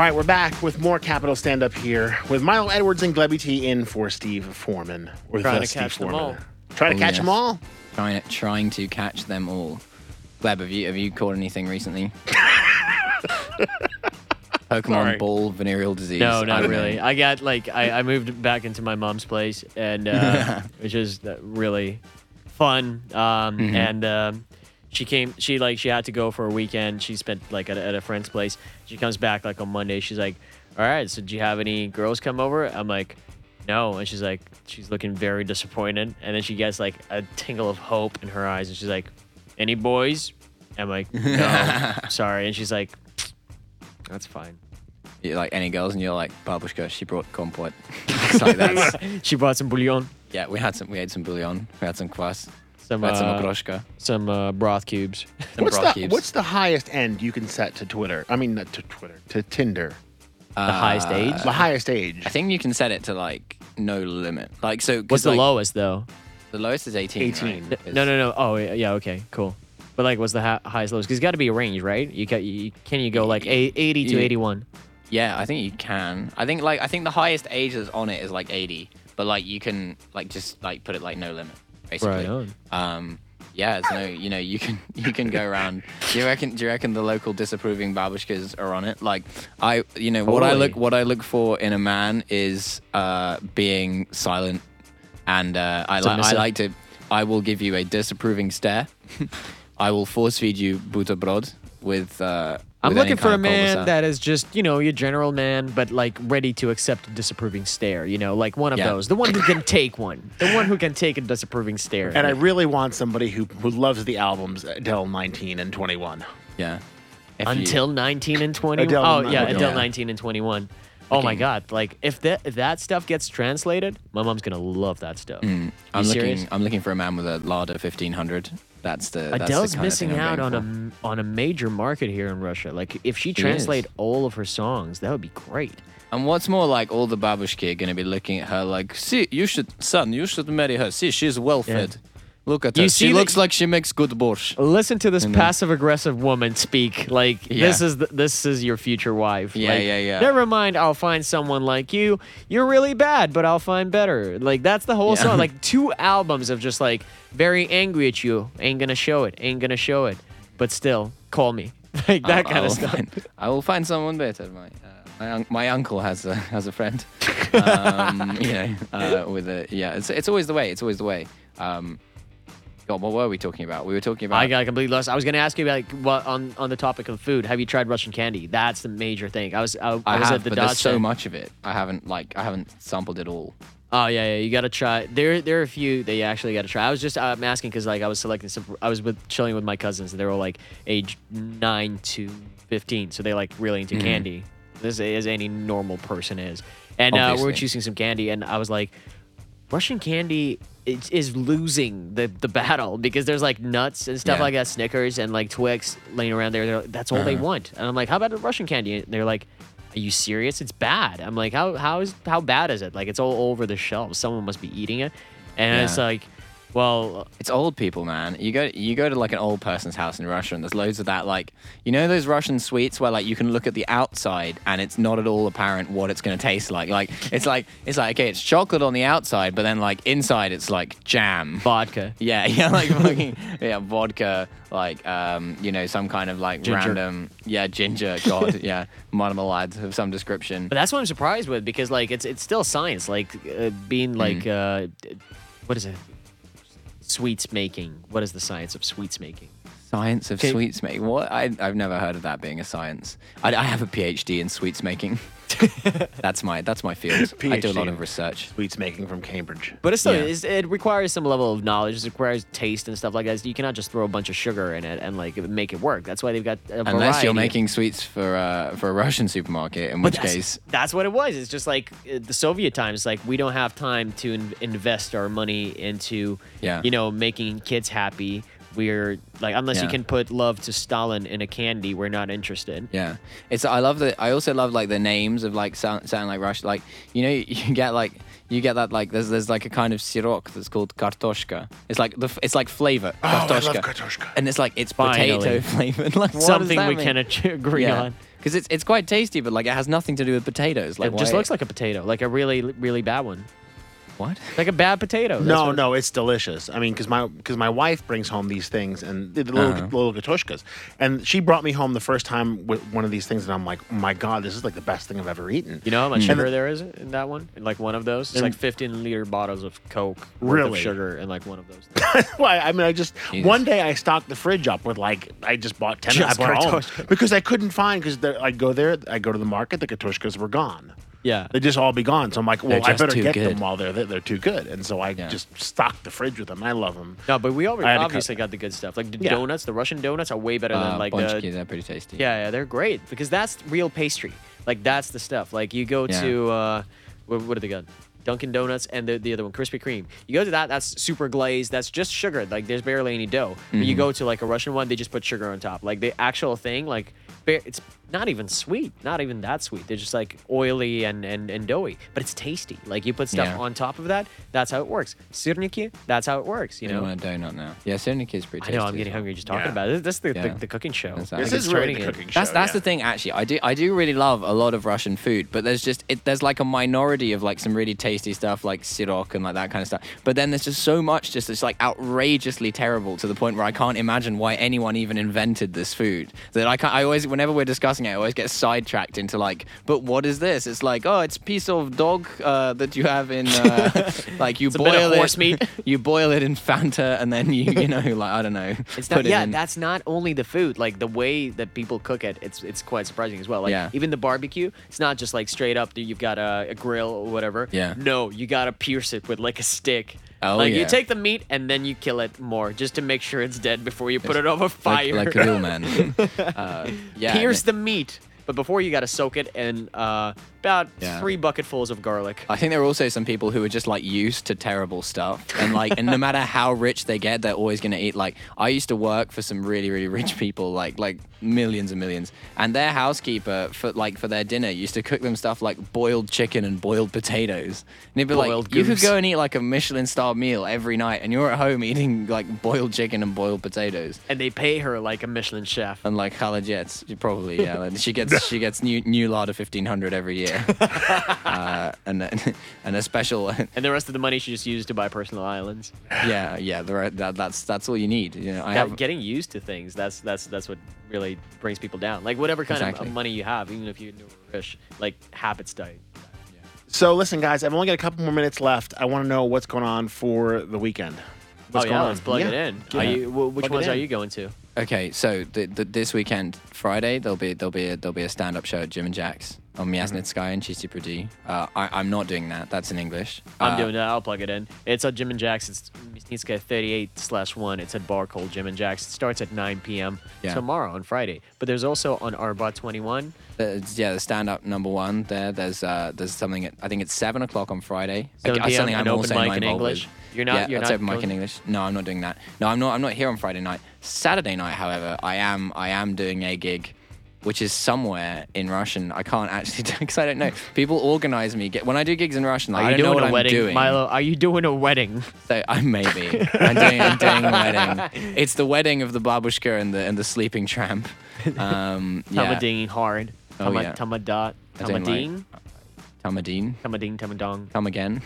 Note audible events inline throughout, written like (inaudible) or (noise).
right, we're back with more Capital Stand Up here with Milo Edwards and Glebby T in for Steve Foreman. Or Trying to Steve catch them all. Trying to Oh, catch yes. them all? Trying trying to catch them all. Gleb, have you have you caught anything recently? (laughs) Pokemon Sorry. Ball venereal disease. No, not don't know. really. I got like I, I moved back into my mom's place, and uh, (laughs) which is uh, really fun. Um, Mm-hmm. And um, she came. She like she had to go for a weekend. She spent like at a, at a friend's place. She comes back like on Monday. She's like, "All right, so do you have any girls come over?" I'm like, "No," and she's like, she's looking very disappointed. And then she gets like a tingle of hope in her eyes, and she's like, "Any boys?" I'm like, "No, (laughs) sorry." And she's like, "That's fine." You like any girls, and you're like Babushka. She brought kompot. (laughs) it's like that's (laughs) She brought some bouillon, yeah. We had some. We had some bouillon. We had some kvass. Some We had some uh, okroshka. some uh, broth cubes. Some What's broth the, cubes. what's the highest end you can set to Twitter? I mean, not to Twitter, to Tinder. The highest age. The highest age. I think you can set it to like no limit. Like so. 'cause, What's the like, lowest though? The lowest is 18. 18. right? No, no, no. Oh, yeah, yeah, okay, cool. But like, what's the ha- highest lowest? Because it's got to be a range, right? You can, you, can you go like a- 80 to Yeah. 81? Yeah, I think you can. I think like I think the highest age that's on it is like 80, but like you can like just like put it like no limit, basically. Right on. Um, yeah, no, you know, you can (laughs) you can go around. Do you reckon? Do you reckon the local disapproving babushkas are on it? Like, I, you know, what I look what I look for in a man is uh, being silent, and uh, I like I like to. I will give you a disapproving stare. (laughs) I will force feed you butterbrod with. Uh, I'm looking for a man that is just, you know, your general man, but like ready to accept a disapproving stare. You know, like one of Yeah. those. The one who can take one. The one who can take a disapproving stare. and I really want somebody who, who loves the albums Adele 19 and 21. Yeah. If you- until 19 and 21. Oh yeah, Adele. until Yeah. 19 and 21. Oh my god! Like if that if that stuff gets translated, my mom's gonna love that stuff. Mm, I'm You looking. I'm looking for a man with a Lada 1500. That's the. That's Adele's the missing out on a on a major market here in Russia. Like if she translate all of her songs, that would be great. And what's more, like all the babushki are going to be looking at her like, see, you should, son, you should marry her. See, she's well fed. Look at You her. see She that- looks like she makes good borscht. Listen to this passive aggressive woman speak. Like Yeah. this is the, this is your future wife. Yeah, Like, yeah, yeah. Never mind, I'll find someone like you. You're really bad, but I'll find better. Like that's the whole Yeah. song. Like (laughs) two albums of just like very angry at you. Ain't gonna show it. Ain't gonna show it. But still, call me. (laughs) Like that I- kind of will stuff. Find, I will find someone better. My uh, my, un- my uncle has a has a friend. (laughs) Um, you know, uh, with a yeah. It's it's always the way. It's always the way. Um, God, what were we talking about? We were talking about. I got completely lost. I was gonna ask you like what on on the topic of food. Have you tried Russian candy? That's the major thing. I was I, I I was have, at the but there's so much of it. I haven't like I haven't sampled it all. Oh yeah, yeah. You gotta try. There, there are a few that you actually gotta try. I was just I'm asking because like I was selecting some. I was with chilling with my cousins and they were like age nine to fifteen, so they're like really into Mhm. candy. This is any normal person is, and uh, we were choosing some candy, and I was like, Russian candy is, is losing the the battle because there's like nuts and stuff Yeah. like that, Snickers and like Twix laying around there. They're, that's all they Uh-huh. want, and I'm like, how about the Russian candy? And they're like. Are you serious? It's bad. I'm like, how how is how bad is it? Like it's all over the shelves. Someone must be eating it, and it's Yeah. like, well, It's old people, man. You go you go to like an old person's house in Russia, and there's loads of that. Like you know those Russian sweets where like you can look at the outside and it's not at all apparent what it's gonna taste like. Like it's like it's like okay, it's chocolate on the outside, but then like inside it's like jam. vodka. Yeah, (laughs) yeah, like (laughs) fucking yeah, vodka, like um, you know, some kind of like Ginger. random yeah, ginger, god, (laughs) yeah, marmalade of some description. But that's what I'm surprised with because like it's it's still science. Like uh, being like uh, what is it? Sweets making. What is the science of sweets making? Science of Okay. sweets making. What? I, I've never heard of that being a science. I, I have a PhD in sweets making. (laughs) (laughs) that's my that's my field. I do a lot of research. Sweets making from Cambridge. But it's still Yeah. it's, it requires some level of knowledge. It requires taste and stuff like that. You cannot just throw a bunch of sugar in it and like make it work. That's why they've got a Unless you're variety. making sweets for uh, for a Russian supermarket, in But which that's, case, that's what it was. It's just like uh, the Soviet times. Like we don't have time to in- invest our money into, Yeah. you know, making kids happy. We're like, unless you can put love to Stalin in a candy, we're not interested. yeah, it's. I love the. I also love like the names of like sound, sound like Russian. Like you know, (laughs) you get like you get that like there's there's like a kind of sirok that's called kartoshka. It's like the it's like flavor Oh, I love kartoshka, kartoshka. and it's like it's Finally. potato (laughs) flavored. Like Something we mean? can ag- agree Yeah. on. because it's it's quite tasty, but like it has nothing to do with potatoes. Like it just why- looks like a potato, like a really, really bad one, what? like a bad potato. That's No, what- no, it's delicious. I mean, because my because my wife brings home these things and the little Uh-huh. little katushkas, and she brought me home the first time with one of these things, and I'm like, oh my god, this is like the best thing I've ever eaten. You know how much And sugar the- there is in that one? In like one of those? It's And- like 15 liter bottles of Coke worth Really? of sugar in like one of those. (laughs) Why? I mean, I just Jesus. one day I stocked the fridge up with like I just bought ten. Just I brought home katushka. because I couldn't find because I go there, I go to the market, the katushkas were gone. Yeah. They just all be gone. So I'm like, well, They're I just better too get good. them while they're. They're too good, and so I Yeah. just stocked the fridge with them. I love them. No, but we already I had to obviously got the good stuff. Like the Yeah. donuts, the Russian donuts are way better Uh, than like Ponchiki, the they're pretty tasty. Yeah, yeah, they're great because that's real pastry. Like that's the stuff. Like you go Yeah. to uh, what, what do they got? Dunkin' Donuts and the, the other one, Krispy Kreme. You go to that, that's super glazed. That's just sugar. Like there's barely any dough. But Mm-hmm. you go to like a Russian one, they just put sugar on top. Like the actual thing, like ba- it's not even sweet. Not even that sweet. They're just like oily and and, and doughy. But it's tasty. Like you put stuff Yeah. on top of that. That's how it works. Syrniki, that's how it works. You You know. want a donut now? Yeah, Sonic is pretty I know. I'm as getting well. hungry just talking Yeah. about it. That's the, Yeah. the, the cooking show. That's This is really the it. cooking show. That's that's yeah. the thing. Actually, I do I do really love a lot of Russian food, but there's just it, there's like a minority of like some really tasty stuff like sirok and like that kind of stuff. But then there's just so much just it's like outrageously terrible to the point where I can't imagine why anyone even invented this food. That I can't. I always whenever we're discussing it, I always get sidetracked into like, but what is this? It's like oh, it's a piece of dog uh, that you have in uh, (laughs) like you It's a bit of boil it, horse meat. (laughs) you boil it in Fanta, and then you you know like I don't know. It's not, it yeah, in- that's not only the food. Like the way that people cook it, it's it's quite surprising as well. Like Yeah. even the barbecue, it's not just like straight up. that You've got a, a grill or whatever. Yeah. No, you gotta pierce it with like a stick. Oh, like you take the meat and then you kill it more just to make sure it's dead before you put it over like, fire. like a real man. (laughs) uh, yeah, Pierce the meat, but before you gotta soak it in uh, about Yeah. three bucketfuls of garlic. I think there are also some people who are just like used to terrible stuff, and like, and no (laughs) matter how rich they get, they're always gonna eat. Like, I used to work for some really, really rich people, like like millions and millions, and their housekeeper for like for their dinner used to cook them stuff like boiled chicken and boiled potatoes, and they'd be Boiled like, you could go and eat like a Michelin star meal every night, and you're at home eating like boiled chicken and boiled potatoes. And they pay her like a Michelin chef. And like Khalajets, probably yeah. Like, she gets (laughs) she gets new new Lada fifteen hundred every year, (laughs) uh, and (laughs) and a special And the rest of the money she just used to buy personal islands. yeah, yeah. The, re- that, that's that's all you need. You know, I Get- have. getting used to things that's that's that's what really brings people down like whatever kind Exactly. of money you have even if you're rich like habits die So listen, guys, I've only got a couple more minutes left. I want to know what's going on for the weekend. What's oh yeah on? let's plug Yeah. it in Yeah. are you wh- which Plug it ones are in. you going to Okay, so the, the, this weekend, Friday, there'll be there'll be a, there'll be a stand up show at Jim and Jack's on Mm-hmm. Miasnitsky and Chistye Prudy. Uh, I, I'm not doing that. That's in English. i'm Uh, doing that i'll plug it in it's at jim and jack's it's Mysnitska 38 slash 1 it's at bar called jim and jack's it starts at 9 p.m Yeah. tomorrow on friday but there's also on Arbat 21 Uh, yeah, the stand up number one there. There's uh, there's something at I think it's seven o'clock on Friday. 7 Uh, p.m. something an I'm open also mic not in involved English? You're not- Yeah, you're that's not open mic in English. No, I'm not doing that. No, I'm not. I'm not here on Friday night. Saturday night, however, I am. I am doing a gig. Which is somewhere in Russian. I can't actually (laughs) do because I don't know. People organize me. Get, when I do gigs in Russian, like, I don't know what a I'm wedding doing. milo are you doing a wedding So I maybe. I'm doing, I'm doing a wedding. (laughs) It's the wedding of the babushka and the and the sleeping tramp. Um, (laughs) yeah. tamading hard Oh, Tama- yeah. tamadot don't like- Tamadine. tamading tamadong Come again.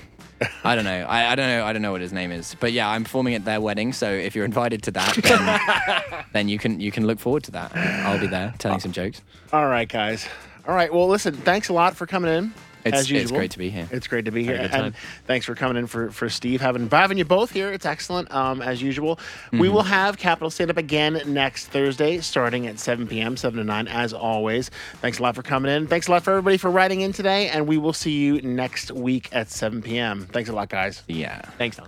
I don't know. I, I don't know. I don't know what his name is. But yeah, I'm performing at their wedding. So if you're invited to that, then, (laughs) then you can you can look forward to that. I'll be there telling uh, some jokes. All right, guys. All right. Well, listen. Thanks a lot for coming in. It's, as usual. it's great to be here. It's great to be here, and thanks for coming in for, for Steve having having you both here. It's excellent, um, as usual. We Mm-hmm. will have Capital Stand Up again next Thursday, starting at 7 p.m., 7 to 9, as always. Thanks a lot for coming in. Thanks a lot for everybody for writing in today, and we will see you next week at 7 p.m. Thanks a lot, guys. Yeah. thanks tom